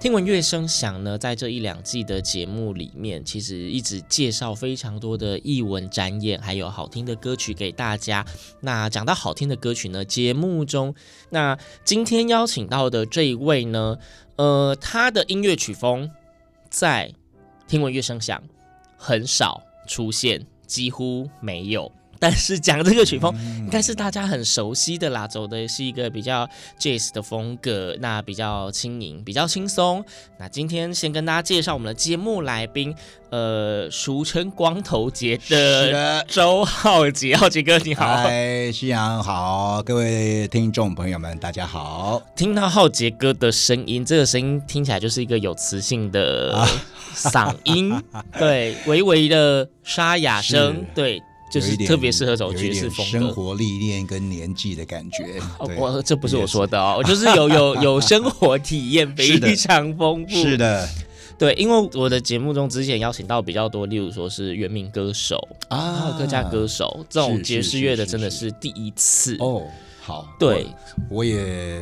听闻乐声响呢，在这一两季的节目里面，其实一直介绍非常多的艺文展演，还有好听的歌曲给大家。那讲到好听的歌曲呢，节目中，那今天邀请到的这一位呢，呃，他的音乐曲风在听闻乐声响很少出现，几乎没有。但是讲这个曲风，应该是大家很熟悉的啦，走的是一个比较 jazz 的风格，那比较轻盈，比较轻松。那今天先跟大家介绍我们的节目来宾，呃，俗称光头杰的周浩杰，浩杰哥你好。嗨，夕阳好，各位听众朋友们，大家好。听到浩杰哥的声音，这个声音听起来就是一个有磁性的 嗓音，对，微微的沙哑声，对。就是特别适合走爵士风格，生活历练跟年纪的感觉。哦我这不是我说的哦，我就是有有 有生活体验，非常丰富。是的，对，因为我的节目中之前邀请到比较多，例如说是原名歌手啊、客家歌手这种爵士乐的，真的是。第一次。哦。好，对，我也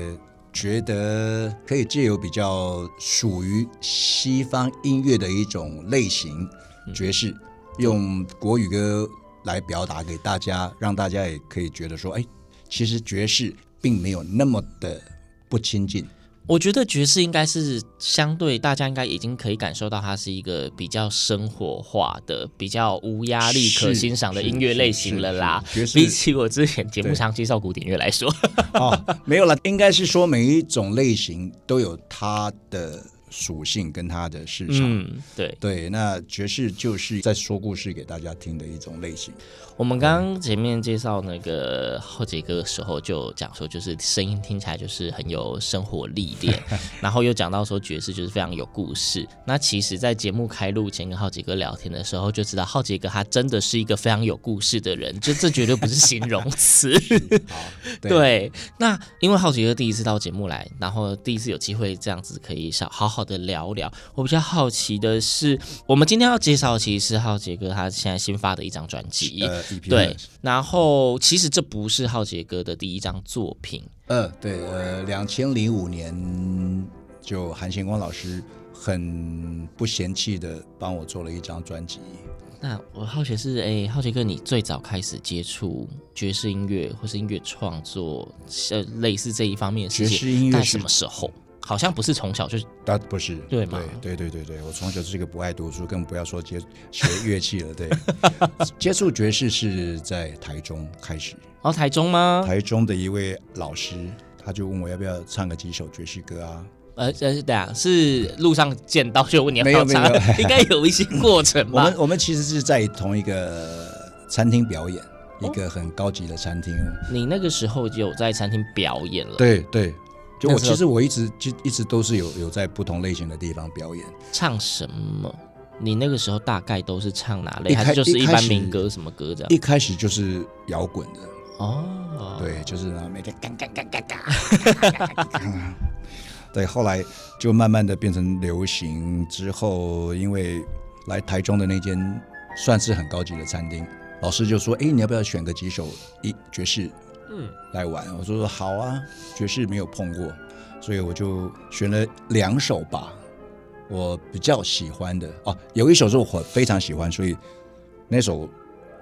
觉得可以借由比较属于西方音乐的一种类型爵士，用国语歌。来表达给大家，让大家也可以觉得说，哎，其实爵士并没有那么的不亲近。我觉得爵士应该是相对大家应该已经可以感受到，它是一个比较生活化的、比较无压力可欣赏的音乐类型了啦。爵士比起我之前节目上介绍古典乐来说，哦，没有了，应该是说每一种类型都有它的。属性跟它的市场，嗯，对对，那爵士就是在说故事给大家听的一种类型。我们刚刚前面介绍那个浩杰哥的时候，就讲说，就是声音听起来就是很有生活历练，然后又讲到说爵士就是非常有故事。那其实，在节目开录前跟浩杰哥聊天的时候，就知道浩杰哥他真的是一个非常有故事的人，就这绝对不是形容词。对，对，那因为浩杰哥第一次到节目来，然后第一次有机会这样子可以少好好的聊聊。我比较好奇的是，我们今天要介绍的其实是浩杰哥他现在新发的一张专辑。呃对，然后其实这不是浩杰哥的第一张作品。呃，对，呃，两千零五年就韩贤光老师很不嫌弃的帮我做了一张专辑。那我好奇是，哎，浩杰哥，你最早开始接触爵士音乐或是音乐创作，呃，类似这一方面的事情，爵士音乐在什么时候？好像不是从小就，啊，不是，对吗？对对对对对，我从小就是一个不爱读书，更不要说接学乐器了。对，接触爵士是在台中开始。哦，台中吗？台中的一位老师，他就问我要不要唱个几首爵士歌啊？呃呃，对啊，是路上见到就问你要不要唱，应该有一些过程吧？我们我们其实是在同一个餐厅表演，一个很高级的餐厅。你那个时候就有在餐厅表演了？对对。就我其实我一直就一直都是有有在不同类型的地方表演。唱什么？你那个时候大概都是唱哪类？还是就是一般民歌什么歌这样？一开始就是摇滚的哦，对，就是每天嘎嘎嘎嘎嘎。对，后来就慢慢的变成流行之后，因为来台中的那间算是很高级的餐厅，老师就说：“哎，你要不要选个几首一爵士？”嗯，来玩，我说说好啊，爵士没有碰过，所以我就选了两首吧，我比较喜欢的哦，有一首是我非常喜欢，所以那首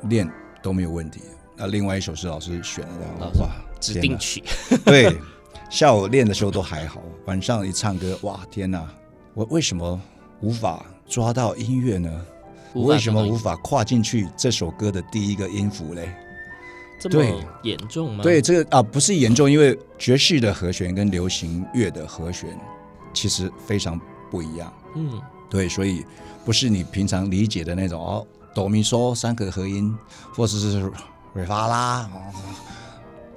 练都没有问题。那另外一首是老师选的，哇，指定曲，对，下午练的时候都还好，晚上一唱歌，哇，天哪，我为什么无法抓到音乐呢？我为什么无法跨进去这首歌的第一个音符嘞？这对么严重吗？对，这个啊不是严重，因为爵士的和弦跟流行乐的和弦其实非常不一样。嗯，对，所以不是你平常理解的那种哦，哆咪嗦三个和音，或者是瑞发啦，哦，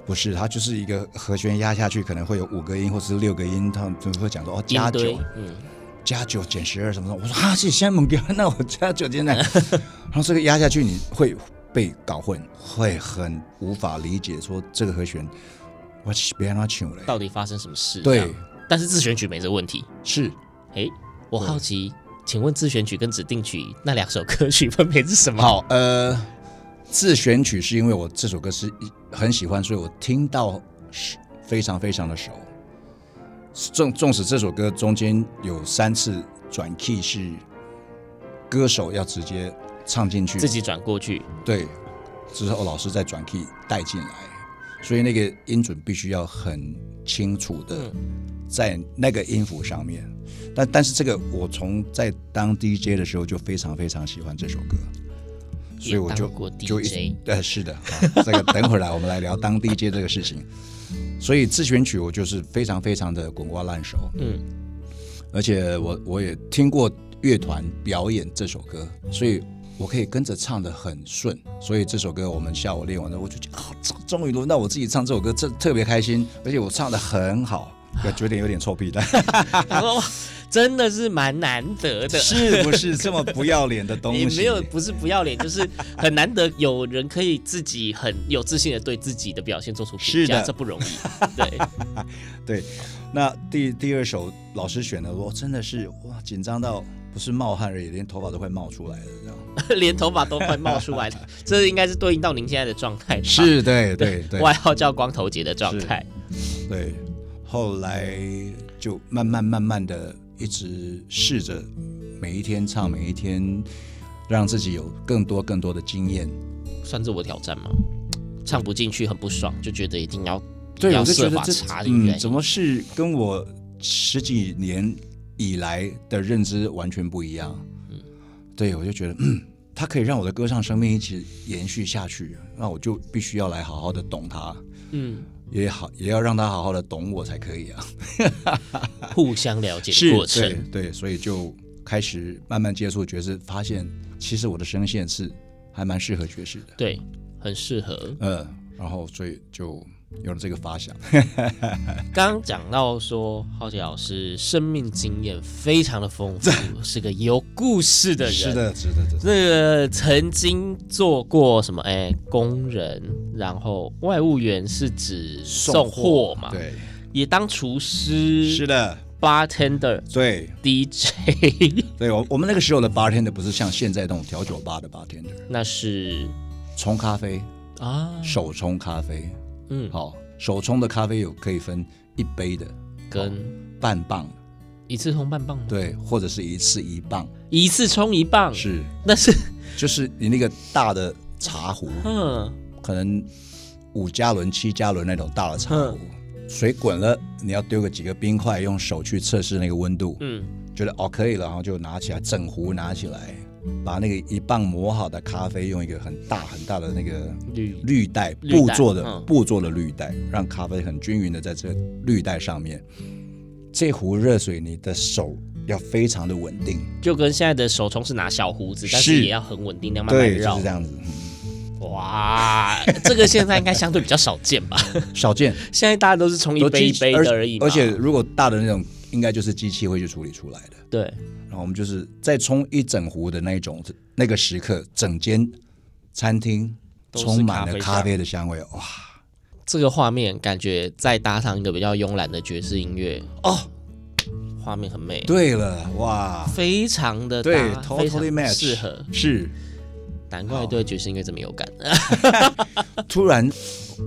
不是，它就是一个和弦压下去可能会有五个音或者是六个音，他们就会讲说哦加九，嗯，加九减十二什么的。我说啊，这现在猛掉，那我加九进来，然后这个压下去你会被搞混，会很无法理解说这个和弦。到底发生什么事？对，但是自选曲没这问题。是哎，我好奇，请问自选曲跟指定曲那两首歌曲分别是什么？好，呃，自选曲是因为我这首歌是一很喜欢，所以我听到是非常非常的熟。纵纵使这首歌中间有三次转 key 是歌手要直接唱进去，自己转过去，对，之后老师再转 key 带进来，所以那个音准必须要很清楚的在那个音符上面。但但是这个我从在当 DJ 的时候就非常非常喜欢这首歌，所以我就就呃是的，好这个等会儿来我们来聊当 DJ 这个事情。所以自选曲我就是非常非常的滚瓜烂熟，嗯，而且我我也听过乐团表演这首歌，所以我可以跟着唱得很顺。所以这首歌我们下午练完了，我就觉得啊，终终于轮到我自己唱这首歌，这特别开心，而且我唱得很好，觉得有点臭屁的，真的是蛮难得的，是不是 这么不要脸的东西？你没有不是不要脸，就是很难得有人可以自己很有自信的对自己的表现做出评价，是的这不容易。对，对，那第第二首老师选的，我真的是哇紧张到不是冒汗而已，连头发都快冒出来了，这样。连头发都快冒出来了，这应该是对应到您现在的状态。是，对对对，外号叫光头节的状态。对，后来就慢慢慢慢的一直试着每一天唱，每一天让自己有更多更多的经验。算自我挑战吗？唱不进去很不爽，就觉得一定要对，要我就觉设法得这个原因嗯，怎么是跟我十几年以来的认知完全不一样？嗯，对，我就觉得嗯，它可以让我的歌唱生命一直延续下去，那我就必须要来好好的懂它。嗯，也好，也要让他好好的懂我才可以啊。互相了解的是过程。对对，所以就开始慢慢接触爵士，发现其实我的声线是还蛮适合爵士的。对，很适合。嗯，然后所以就有了这个发想。刚 刚讲到说，浩杰老师生命经验非常的丰富，是个有故事的人。是的，是的，是的。那个曾经做过什么？哎，工人，然后外务员是指送货嘛？，对，也当厨师，是的，，bartender、对 DJ，对。我我们那个时候的 bartender 不是像现在那种调酒吧的 bartender，那是冲咖啡，啊，手冲咖啡。嗯，好，手冲的咖啡有可以分一杯的跟半磅，一次冲半磅吗？，对，或者是一次一磅，一次冲一磅，是，那是，就是你那个大的茶壶，嗯，可能五加仑、七加仑那种大的茶壶，水滚了，你要丢个几个冰块，用手去测试那个温度，嗯，觉得哦可以了，然后就拿起来，整壶拿起来，把那个一磅磨好的咖啡用一个很大很大的那个绿滤袋布做的嗯布做的滤袋，让咖啡很均匀的在这个滤袋上面。这壶热水，你的手要非常的稳定，就跟现在的手冲是拿小壶子，但是是也要很稳定，那慢慢绕，就绕是这。样子，哇，这个现在应该相对比较少见吧？少见。现在大家都是冲一杯一杯的而已嘛而且如果大的那种，应该就是机器会去处理出来的。对，然后我们就是再冲一整壶的那一种，那个时刻，整间餐厅都充满了咖啡的香味。哇这个画面感觉再搭上一个比较慵懒的爵士音乐，哦，画面很美，对了，哇，非常的对，totally match，适合，是。难怪对爵士音乐这么有感。突然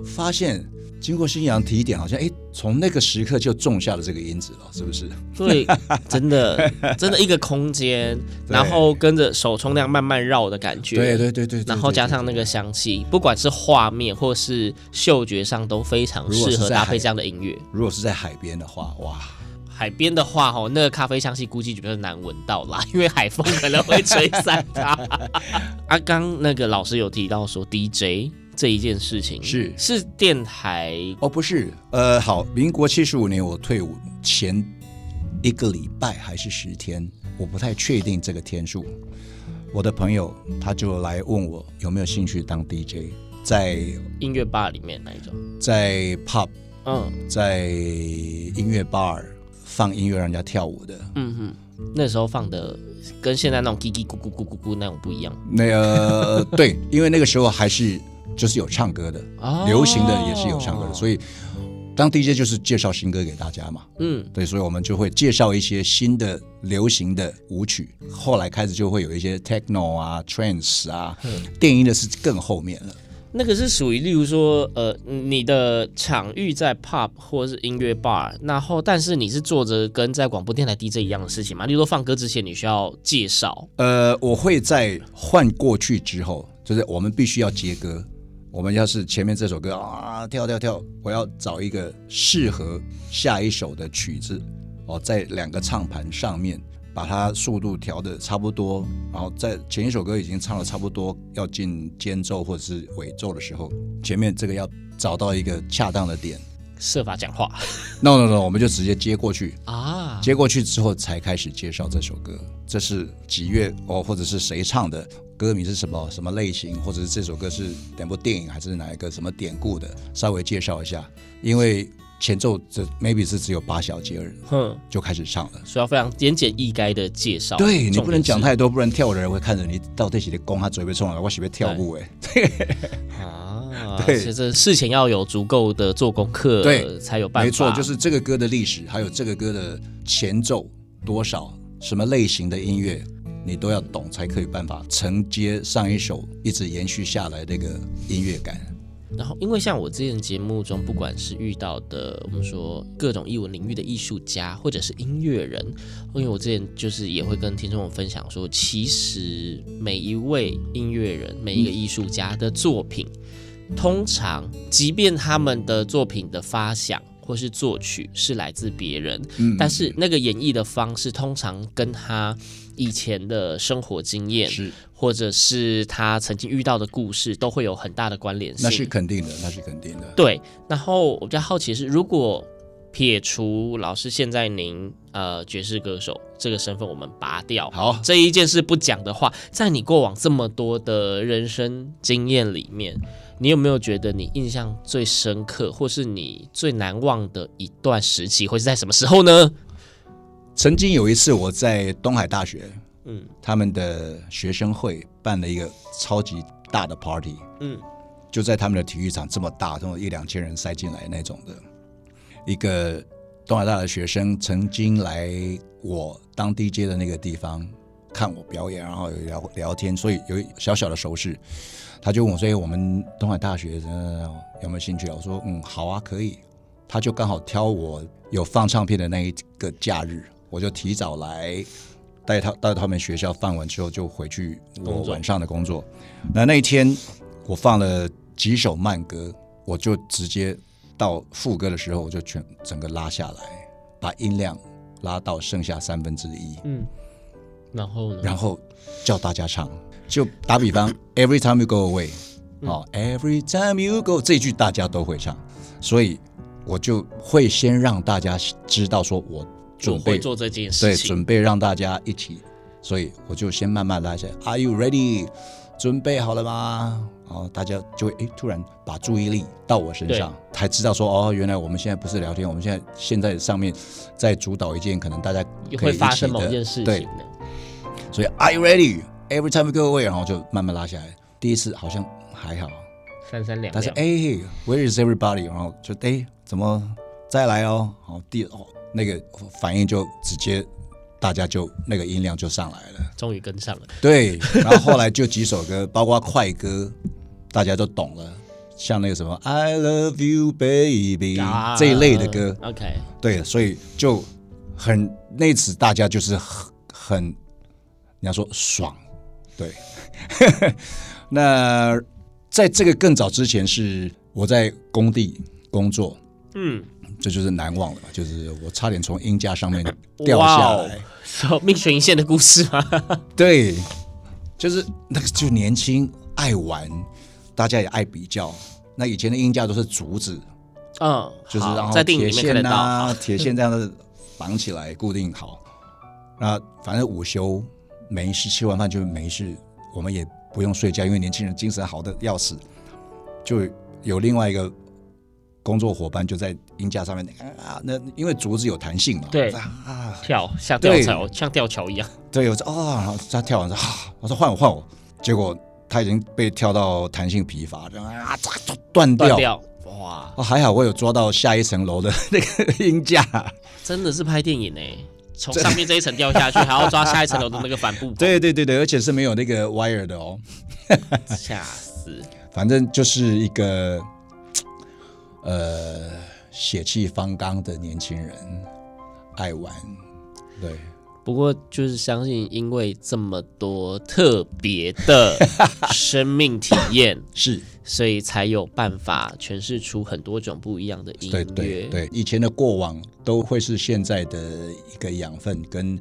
发现，经过新阳提点，好像哎，从那个时刻就种下了这个因子了，是不是？对，真的，真的一个空间，然后跟着手冲那样慢慢绕的感觉，对对对对，对然后加上那个香气，不管是画面或是嗅觉上都非常适合搭配这样的音乐。如果是在海边的话，哇，海边的话，吼，那个咖啡香气估计就比较难闻到啦，因为海风可能会吹散它。啊，刚那个老师有提到说 DJ 这一件事情是。是电台哦，不是，呃，好，民国七十五年我退伍前一个礼拜还是十天，我不太确定这个天数。我的朋友他就来问我有没有兴趣当 DJ，在音乐吧里面那一种，在 pub，嗯，在音乐 bar 放音乐让人家跳舞的，嗯哼，那时候放的跟现在那种叽叽咕咕咕咕咕那种不一样。那个对，因为那个时候还是就是有唱歌的，哦、流行的也是有唱歌的，所以。当 DJ 就是介绍新歌给大家嘛，嗯，对，所以我们就会介绍一些新的流行的舞曲。后来开始就会有一些 techno 啊、trance 啊，嗯、电音的是更后面了。那个是属于，例如说，呃，你的场域在 pub 或是音乐 bar，然后但是你是做着跟在广播电台 DJ 一样的事情嘛？例如说放歌之前你需要介绍。呃，我会在换过去之后，就是我们必须要接歌。我们要是前面这首歌啊跳跳跳，我要找一个适合下一首的曲子哦，在两个唱盘上面把它速度调的差不多，然后在前一首歌已经唱了差不多，要进间奏或者是尾奏的时候，前面这个要找到一个恰当的点，设法讲话。No No No，我们就直接接过去 啊，接过去之后才开始介绍这首歌，这是几月哦，或者是谁唱的。歌名是什么？什么类型？或者是这首歌是哪部电影，还是哪一个什么典故的？稍微介绍一下。因为前奏这 maybe 是只有八小节而已，哼，就开始唱了，所以要非常言简意赅的介绍。对，你不能讲太多，不然跳舞的人会看着你到底是的弓他嘴被冲了，我喜欢跳舞哎。啊，对，这事前要有足够的做功课，对，才有办法。没错，就是这个歌的历史，还有这个歌的前奏多少，什么类型的音乐。你都要懂，才可以办法承接上一首一直延续下来的一个音乐感。然后，因为像我之前节目中，不管是遇到的我们说各种艺文领域的艺术家，或者是音乐人，因为我之前就是也会跟听众们分享说，其实每一位音乐人、每一个艺术家的作品，嗯、通常即便他们的作品的发想或是作曲是来自别人，嗯、但是那个演绎的方式通常跟他。以前的生活经验，是或者是他曾经遇到的故事，都会有很大的关联性。那是肯定的，那是肯定的。对，然后我比较好奇的是，如果撇除老师现在您呃爵士歌手这个身份，我们拔掉好这一件事不讲的话，在你过往这么多的人生经验里面，你有没有觉得你印象最深刻，或是你最难忘的一段时期，会是在什么时候呢？曾经有一次，我在东海大学，嗯，他们的学生会办了一个超级大的 party，嗯，就在他们的体育场这么大，这种一两千人塞进来那种的，一个东海大的学生曾经来我当 DJ 的那个地方看我表演，然后有聊聊天，所以有小小的熟识，他就问我说：“哎，我们东海大学有没有兴趣？”我说：“嗯，好啊，可以。”他就刚好挑我有放唱片的那一个假日。我就提早来带他 到他们学校放完之后就回去我晚上的工作。工作那那一天我放了几首慢歌，我就直接到副歌的时候我就全整个拉下来，把音量拉到剩下三分之一。嗯，然后呢？然后叫大家唱，就打比方，Every time you go away，哦、嗯 oh，Every time you go，这句大家都会唱，所以我就会先让大家知道说我。准备做这件事情，对，准备让大家一起，所以我就先慢慢来。Are you ready？准备好了吗？然后大家就会诶，突然把注意力到我身上，才知道说哦，原来我们现在不是聊天，我们现在现在上面在主导一件可能大家可以发生某件事情所以 Are you ready？Every time we go away，然后就慢慢拉下来。第一次好像还好，三三两两，但是哎，Where is everybody？然后就哎，怎么再来哦？好，第哦。那个反应就直接，大家就那个音量就上来了，终于跟上了。对，然后后来就几首歌，包括快歌，大家都懂了，像那个什么 I love you baby、啊、这一类的歌。OK，对，所以就很那次大家就是很很，你要说爽，对。那在这个更早之前是我在工地工作，嗯。这就是难忘了嘛，就是我差点从鹰架上面掉下来，说命悬一线的故事吗？对，就是那个就年轻爱玩，大家也爱比较。那以前的鹰架都是竹子，嗯，就是然后在电影里面看得到，铁线这样的绑起来固定好。那反正午休没事，吃完饭就没事，我们也不用睡觉，因为年轻人精神好的要死。就有另外一个工作伙伴就在鹰架上面啊，那因为竹子有弹性嘛，对啊，跳像吊桥，像吊桥一样。对，我说啊，然后他跳完说啊，我说换我换我，结果他已经被跳到弹性疲乏，这样啊，断掉，断掉，哇，还好我有抓到下一层楼的那个 音架，真的是拍电影呢。从上面这一层掉下去，还要抓下一层楼的那个帆布。对对对对，而且是没有那个 wire 的哦，吓死！反正就是一个呃血气方刚的年轻人，爱玩。对，不过就是相信，因为这么多特别的 生命体验 是。所以才有办法诠释出很多种不一样的音乐。对对对，以前的过往都会是现在的一个养分跟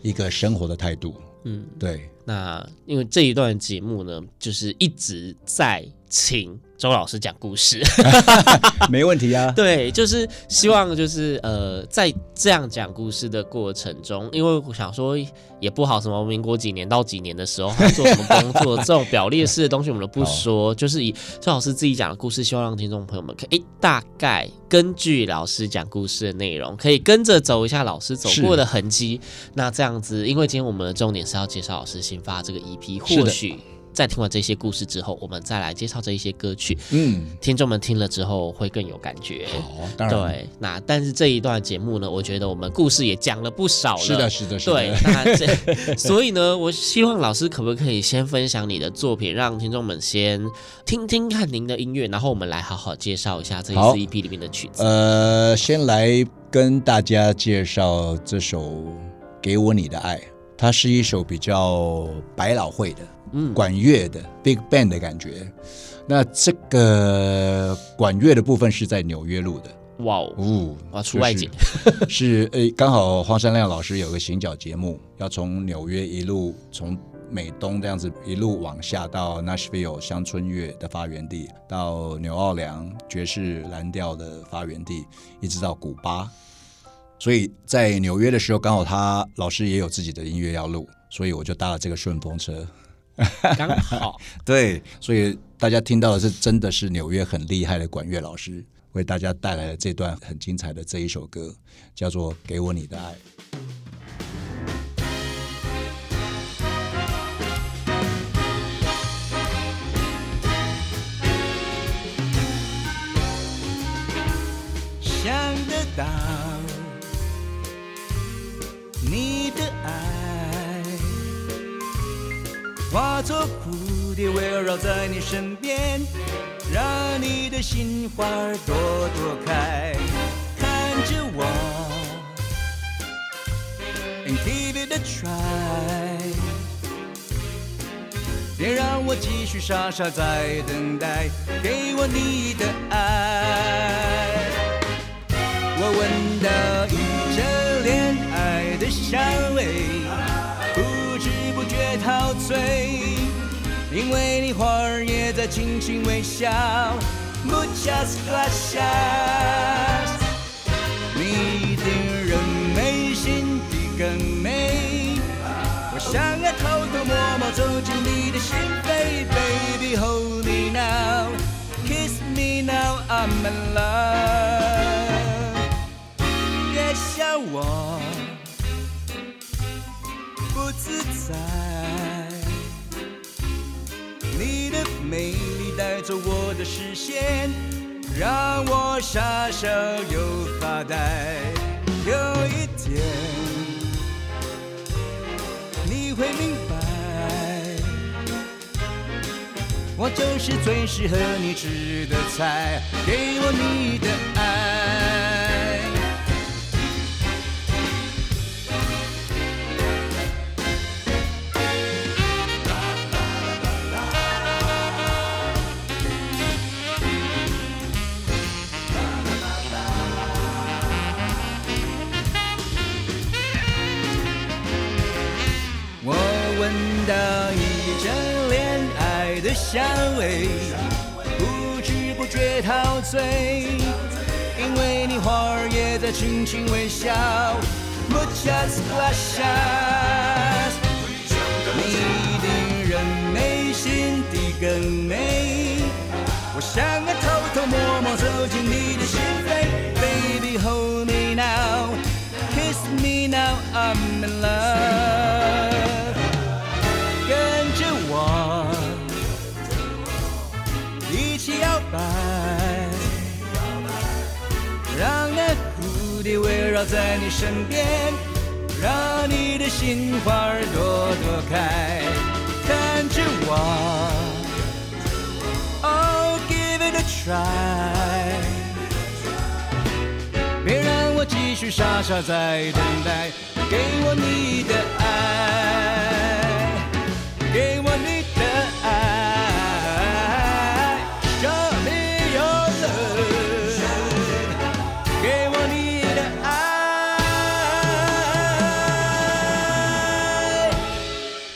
一个生活的态度。嗯，对。那因为这一段节目呢，就是一直在请周老师讲故事，没问题啊。对，就是希望就是呃，在这样讲故事的过程中，因为我想说也不好，什么民国几年到几年的时候还做什么工作，这种表列式的东西我们都不说，就是以周老师自己讲的故事，希望让听众朋友们可以大概根据老师讲故事的内容，可以跟着走一下老师走过的痕迹。那这样子，因为今天我们的重点是要介绍老师新发这个 EP，或许。在听完这些故事之后，我们再来介绍这一些歌曲。嗯，听众们听了之后会更有感觉。好，当然。对，那但是这一段节目呢，我觉得我们故事也讲了不少了。是的，是的，是的。对，那这所以呢，我希望老师可不可以先分享你的作品，让听众们先听听看您的音乐，然后我们来好好介绍一下这一次 EP 里面的曲子。呃，先来跟大家介绍这首《给我你的爱》，它是一首比较百老汇的。嗯，管乐的 Big Band 的感觉，那这个管乐的部分是在纽约录的。哇哦，哇，出外景是 诶，刚好黄山亮老师有个行脚节目，要从纽约一路从美东这样子一路往下到 Nashville 乡村乐的发源地，到纽奥良爵士蓝调的发源地，一直到古巴。所以在纽约的时候，刚好他老师也有自己的音乐要录，所以我就搭了这个顺风车。刚好 对，所以大家听到的是真的是纽约很厉害的管乐老师为大家带来的这段很精彩的这一首歌，叫做《给我你的爱》。想得到化作蝴蝶围绕在你身边，让你的心花儿朵朵开。看着我，and give it a try，别让我继续傻傻在等待，给我你的爱。我闻到一阵恋爱的香味。不知不觉陶醉，因为你花儿也在轻轻微笑。Muchas gracias，你的人美心地更美，我想要偷偷摸摸走进你的心扉，Baby hold me now，kiss me now，I'm in love，别笑我不自在。美丽带走我的视线，让我傻笑又发呆。有一天，你会明白，我就是最适合你吃的菜。给我你的爱。陶醉，因为你花儿也在轻轻微笑。Muchas gracias，你的人美心地更美，我想要偷偷摸摸走进你的在你身边，让你的心花儿朵朵开。看着我，Oh give it a try，别让我继续傻傻在等待，给我你的爱，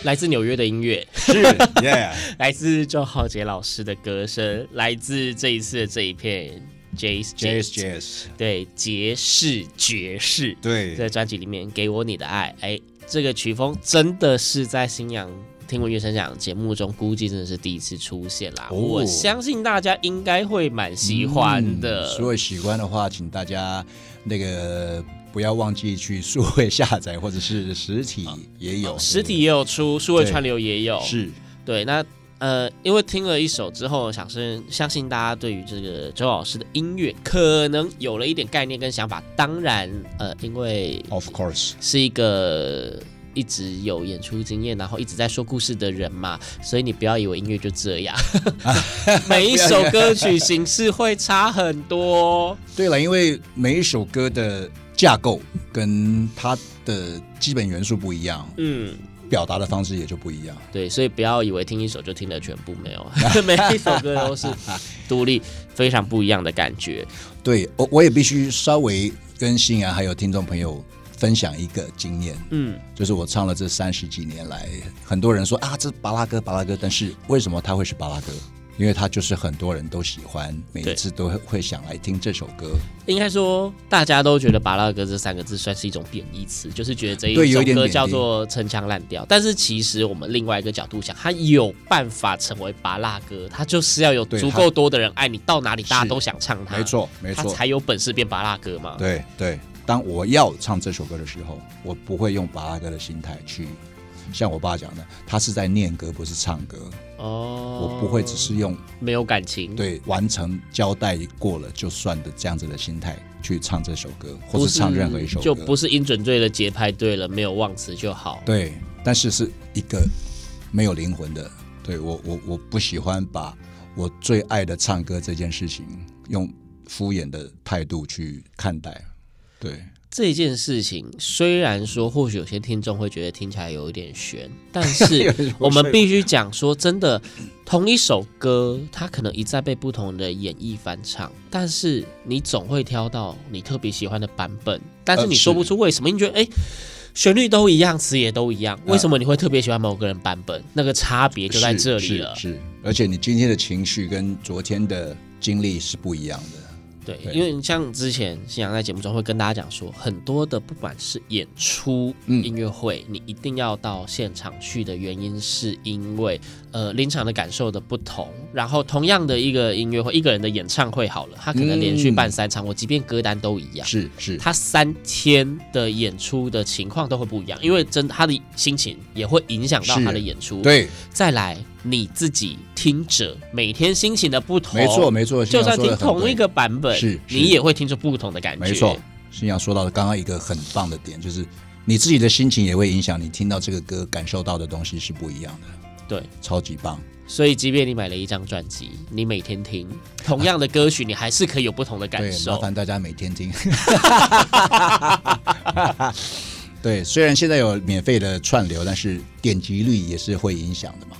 来自纽约的音乐，是，Yeah，来自周浩杰老师的歌声，来自这一次的这一片 Jazz Jazz Jazz，对，爵士爵士，对。在专辑里面给我你的爱，哎，这个曲风真的是在新阳听闻乐声响节目中，估计真的是第一次出现啦。哦。我相信大家应该会蛮喜欢的。嗯如果喜欢的话，请大家那个不要忘记去数位下载，或者是实体也有，实体也有出，数位串流也有，是对。那呃，因为听了一首之后，想是相信大家对于这个周老师的音乐可能有了一点概念跟想法。当然，呃，因为 Of course 是一个一直有演出经验，然后一直在说故事的人嘛，所以你不要以为音乐就这样，每一首歌曲形式会差很多。对了，因为每一首歌的架构跟它的基本元素不一样，嗯，表达的方式也就不一样。对，所以不要以为听一首就听了全部，没有，每一首歌都是独立非常不一样的感觉。对，我我也必须稍微跟欣然还有听众朋友分享一个经验，嗯，就是我唱了这三十几年来，很多人说啊，这是芭乐歌，芭乐歌，但是为什么它会是巴拉歌？因为它就是很多人都喜欢，每一次都会会想来听这首歌。应该说大家都觉得“巴拉歌”这三个字算是一种贬义词，就是觉得这一首歌叫做陈腔滥调。但是其实我们另外一个角度想，它有办法成为巴拉歌，它就是要有足够多的人爱你，到哪里大家都想唱它，没错，没错，它才有本事变巴拉歌嘛。对对，当我要唱这首歌的时候，我不会用巴拉歌的心态去，像我爸讲的，他是在念歌，不是唱歌。哦，我不会只是用没有感情，对完成交代过了就算的这样子的心态去唱这首歌，或是唱任何一首歌，就不是音准对了，节拍对了，没有忘词就好。对，但是是一个没有灵魂的。对我我我不喜欢把我最爱的唱歌这件事情用敷衍的态度去看待。对，这件事情虽然说，或许有些听众会觉得听起来有一点悬，但 是我们必须讲说，真的，同一首歌，它可能一再被不同的演绎翻唱，但是你总会挑到你特别喜欢的版本，但是你说不出为什么，你觉得哎，旋律都一样，词也都一样，为什么你会特别喜欢某个人版本？那个差别就在这里了。是，是，是，而且你今天的情绪跟昨天的经历是不一样的。对，对。因为像之前新阳在节目中会跟大家讲说，很多的不管是演出、嗯。音乐会，你一定要到现场去的原因，是因为呃临场的感受的不同。然后同样的一个音乐会，一个人的演唱会好了，他可能连续办三场，我、嗯、即便歌单都一样，是是，他三天的演出的情况都会不一样，因为真他的心情也会影响到他的演出。对，再来你自己听者每天心情的不同，没错没错，就算听同一个版本。是，你也会听出不同的感觉。没错，新阳说到的刚刚一个很棒的点，就是你自己的心情也会影响你听到这个歌感受到的东西是不一样的。对，超级棒。所以，即便你买了一张专辑，你每天听同样的歌曲，你还是可以有不同的感受。对，麻烦大家每天听。对，虽然现在有免费的串流，但是点击率也是会影响的嘛。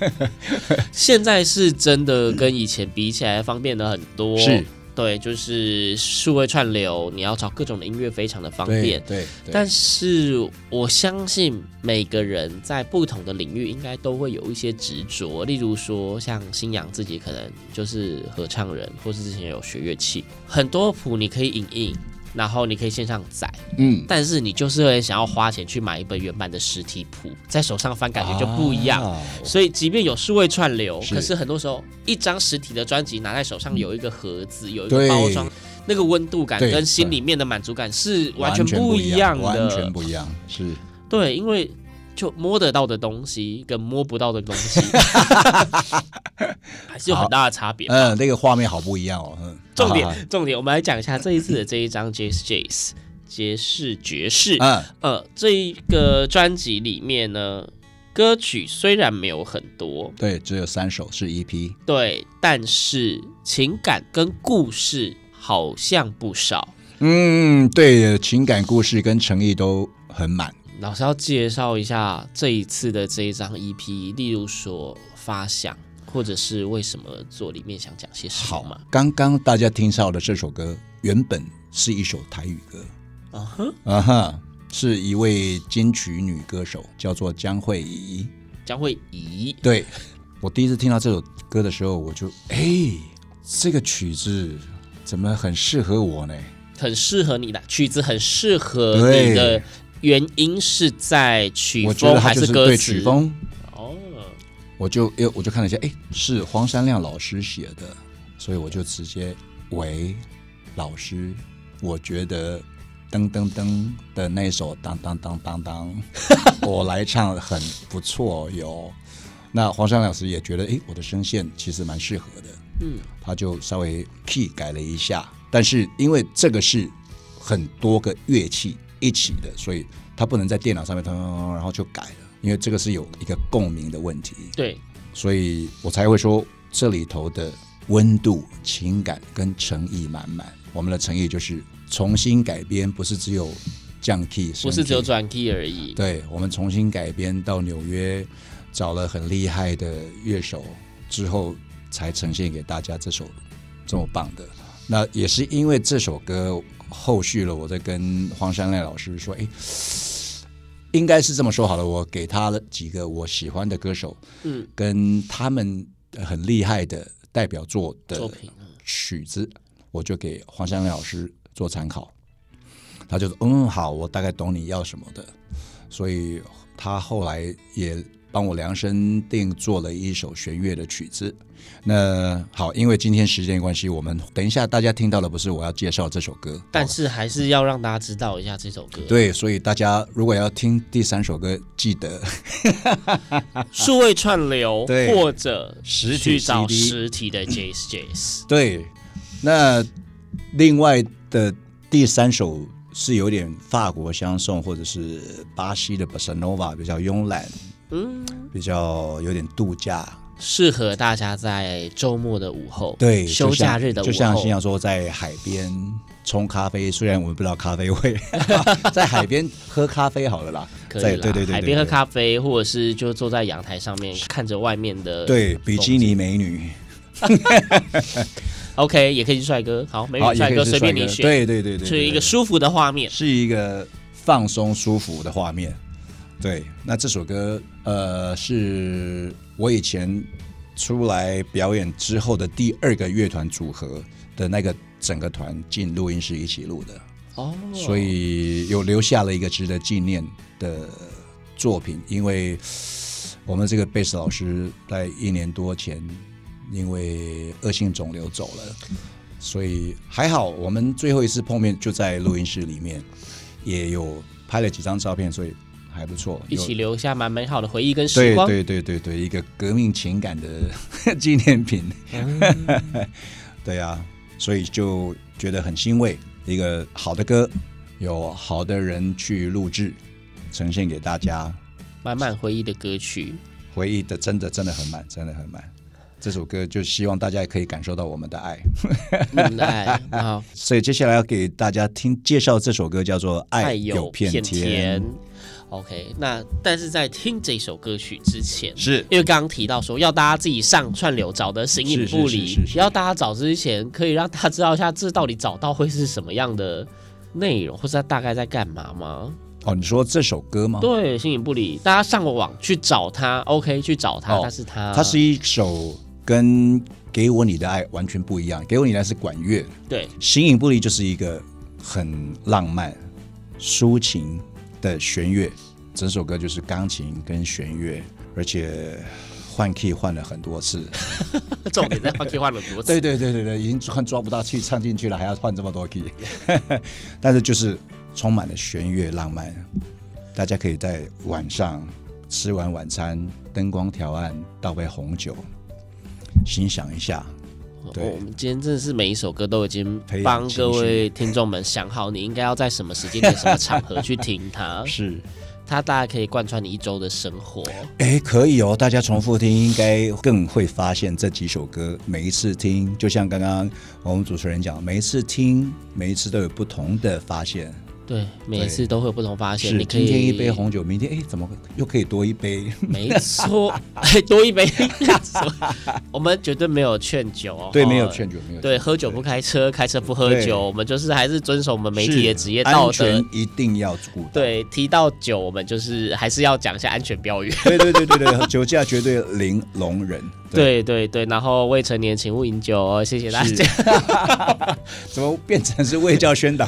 现在是真的跟以前比起来方便了很多，是对，就是数位串流，你要找各种的音乐非常的方便。对，对但是我相信每个人在不同的领域，应该都会有一些执着。例如说，像新阳自己可能就是合唱人，或是之前有学乐器，很多谱你可以影印。然后你可以线上载，嗯，但是你就是会想要花钱去买一本原版的实体谱，在手上翻感觉就不一样。啊、所以即便有数位串流，是可是很多时候一张实体的专辑拿在手上，有一个盒子，有一个包装，那个温度感跟心里面的满足感是完全不一样的，完全不一样。是，对，因为。就摸得到的东西跟摸不到的东西，还是有很大的差别。嗯，那个画面好不一样哦。嗯，重点重点，我们来讲一下这一次的这一张 Jazz Jazz 爵士爵士。嗯呃，这一个专辑里面呢，歌曲虽然没有很多，对，只有三首是 EP，对，但是情感跟故事好像不少。嗯，对，情感故事跟诚意都很满。老师要介绍一下这一次的这一张 EP，例如说发想，或者是为什么做，里面想讲些什么吗？刚刚大家听到的这首歌原本是一首台语歌，啊哈啊哈，是一位金曲女歌手，叫做江惠仪。江惠仪，对，我第一次听到这首歌的时候，我就哎，这个曲子怎么很适合我呢？很适合你的曲子，很适合你的。原因是在曲风还是歌词？对曲风哦，我就又我就看了一下，哎，是黄山亮老师写的，所以我就直接喂老师，我觉得噔噔噔的那首当当当当当，我来唱很不错哟。那黄山老师也觉得，哎，我的声线其实蛮适合的，嗯，他就稍微 key 改了一下，但是因为这个是很多个乐器。一起的，所以他不能在电脑上面噔噔噔，然后就改了，因为这个是有一个共鸣的问题。对，所以我才会说这里头的温度、情感跟诚意满满。我们的诚意就是重新改编，不是只有降 key，不是只有转 key 而已。对，我们重新改编到纽约，找了很厉害的乐手之后，才呈现给大家这首这么棒的。那也是因为这首歌。后续了，我在跟黄山亮老师说，哎，应该是这么说好了，我给他了几个我喜欢的歌手，嗯，跟他们很厉害的代表作的曲子，我就给黄山亮老师做参考。他就说，嗯，好，我大概懂你要什么的，所以他后来也。帮我量身定做了一首弦乐的曲子。那好，因为今天时间关系，我们等一下大家听到的不是我要介绍这首歌，但是还是要让大家知道一下这首歌。对，所以大家如果要听第三首歌，记得 数位串流，对或者实体找实体的 Jazz Jazz。对，那另外的第三首是有点法国相送，或者是巴西的 Bossa Nova，比较慵懒。嗯，比较有点度假，适合大家在周末的午后，对，休假日的午后，就像新阳说，在海边冲咖啡，虽然我们不知道咖啡味，在海边喝咖啡好了啦，可以啦，对对对，对，海边喝咖啡，或者是就坐在阳台上面看着外面的，对，比基尼美女，OK，也可以是帅哥，好，美女帅哥随便你选，对对对对，是一个舒服的画面，是一个放松舒服的画面。对，那这首歌，呃，是我以前出来表演之后的第二个乐团组合的那个整个团进录音室一起录的哦，所以有留下了一个值得纪念的作品。因为我们这个贝斯老师在一年多前因为恶性肿瘤走了，所以还好，我们最后一次碰面就在录音室里面，也有拍了几张照片，所以。还不错，一起留下蛮美好的回忆跟时光。对对对对对，一个革命情感的 纪念品。嗯、对啊，所以就觉得很欣慰。一个好的歌，有好的人去录制，呈现给大家。满满回忆的歌曲，回忆的真的真的很满，真的很满。这首歌就希望大家也可以感受到我们的爱。我们的爱好，所以接下来要给大家听介绍这首歌，叫做《爱有片天》。天 OK，那但是在听这首歌曲之前，是因为刚刚提到说要大家自己上串流找的形影不离，要大家找之前可以让大家知道一下，这到底找到会是什么样的内容，或者它大概在干嘛吗？哦，你说这首歌吗？对，形影不离，大家上个网去找它，OK，去找它，它是它，它是一首跟《给我你的爱》完全不一样，《给我你的爱》是管乐，对，《形影不离》就是一个很浪漫、抒情。的弦乐，整首歌就是钢琴跟弦乐，而且换 key 换了很多次，重点在换 key 换了很多次。对对对对对，已经换抓不到气唱进去了，还要换这么多 key，但是就是充满了弦乐浪漫，大家可以在晚上吃完晚餐，灯光调暗，倒杯红酒，欣赏一下。对，我们今天真的是每一首歌都已经帮各位听众们想好，你应该要在什么时间点、什么场合去听它。是，它大概可以贯穿你一周的生活。哎，可以哦，大家重复听，应该更会发现这几首歌，每一次听，就像刚刚我们主持人讲，每一次听，每一次都有不同的发现。对，每次都会有不同发现。你可以今天一杯红酒，明天哎，怎么又可以多一杯？没错，多一杯。我们绝对没有劝酒哦，对，没有劝酒，没有。对，喝酒不开车，开车不喝酒。我们就是还是遵守我们媒体的职业道德，一定要顾。对，提到酒，我们就是还是要讲一下安全标语。对对对对对，酒驾绝对零容忍。对对对，然后未成年请勿饮酒哦，谢谢大家。怎么变成是卫教宣导？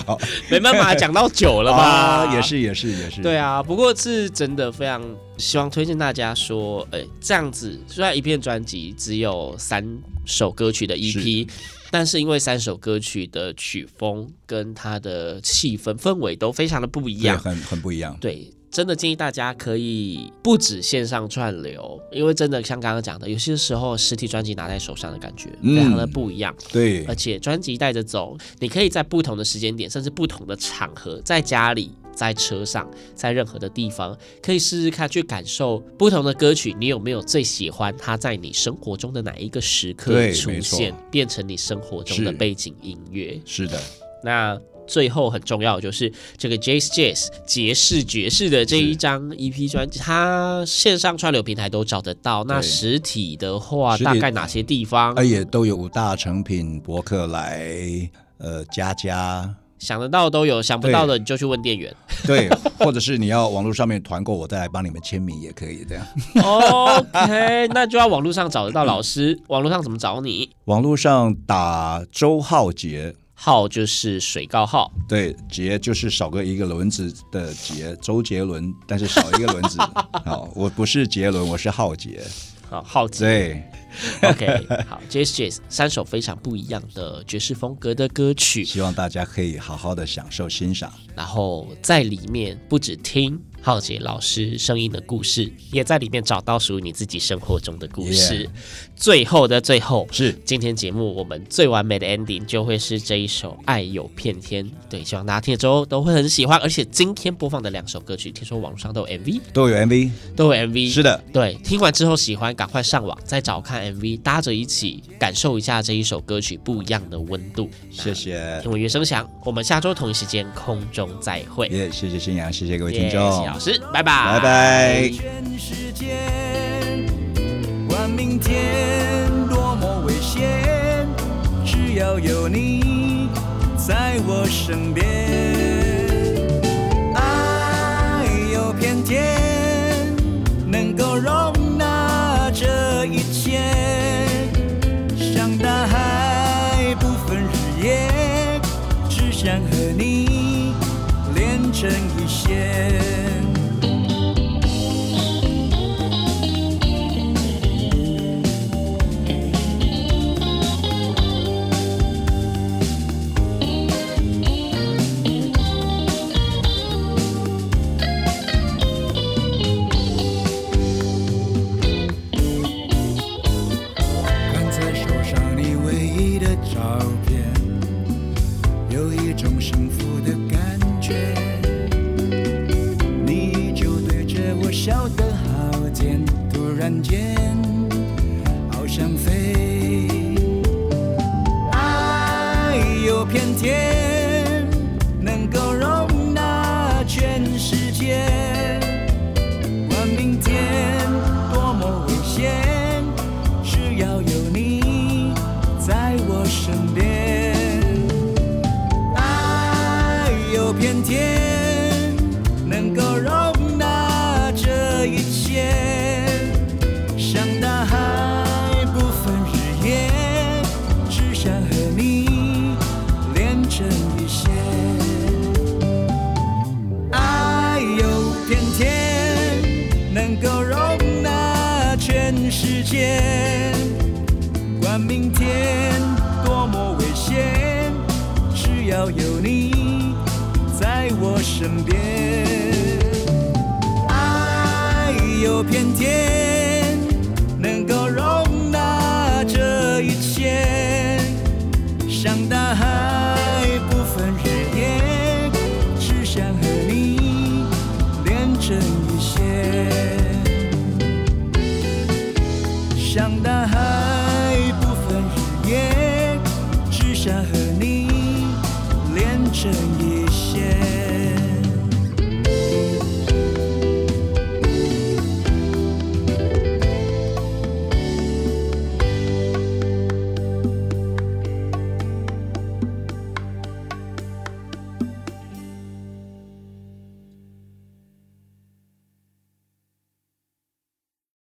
没办法，讲到酒了吧？也是也是也是。对啊，不过是真的非常希望推荐大家说，哎，这样子虽然一片专辑只有三首歌曲的 EP，但是因为三首歌曲的曲风跟它的气氛氛围都非常的不一样，很很不一样。对。真的建议大家可以不止线上串流，因为真的像刚刚讲的，有些时候实体专辑拿在手上的感觉非常的不一样。嗯、对，而且专辑带着走，你可以在不同的时间点，甚至不同的场合，在家里、在车上、在任何的地方，可以试试看去感受不同的歌曲。你有没有最喜欢它在你生活中的哪一个时刻出现，变成你生活中的背景音乐？是的，那。最后很重要的就是这个 Jazz Jazz 杰士爵士的这一张 EP 专辑，它线上串流平台都找得到。那实体的话，大概哪些地方？呃，也都有大成品、博客来、呃，家家，想得到都有，想不到的你就去问店员。对，或者是你要网络上面团购，我再来帮你们签名也可以这样。OK，那就要网络上找得到老师。网络上怎么找你？网络上打周浩杰。浩就是水告浩，对，杰就是少个一个轮子的杰，周杰伦，但是少一个轮子。好，我不是杰伦，我是浩杰。好，浩杰。对，OK，好，Jazz Jazz 三首非常不一样的爵士风格的歌曲，希望大家可以好好的享受欣赏，然后在里面不止听。浩杰老师声音的故事，也在里面找到属于你自己生活中的故事。最后的最后，是今天节目我们最完美的 ending，就会是这一首《爱有片天》。对，希望大家听了之后都会很喜欢。而且今天播放的两首歌曲，听说网络上都有 MV，都有 MV，都有 MV。是的，对，听完之后喜欢，赶快上网再找看 MV，搭着一起感受一下这一首歌曲不一样的温度。谢谢，听我乐声响，我们下周同一时间空中再会。耶、yeah，谢谢新阳，谢谢各位听众。Yeah, 老师，拜拜，拜拜。全世界，管明天多么危险，只要有你在我身边，爱有片天，能够容纳这一切，像大海不分日夜，只想和你连成一线。见，管明天多么危险，只要有你在我身边。爱有偏见，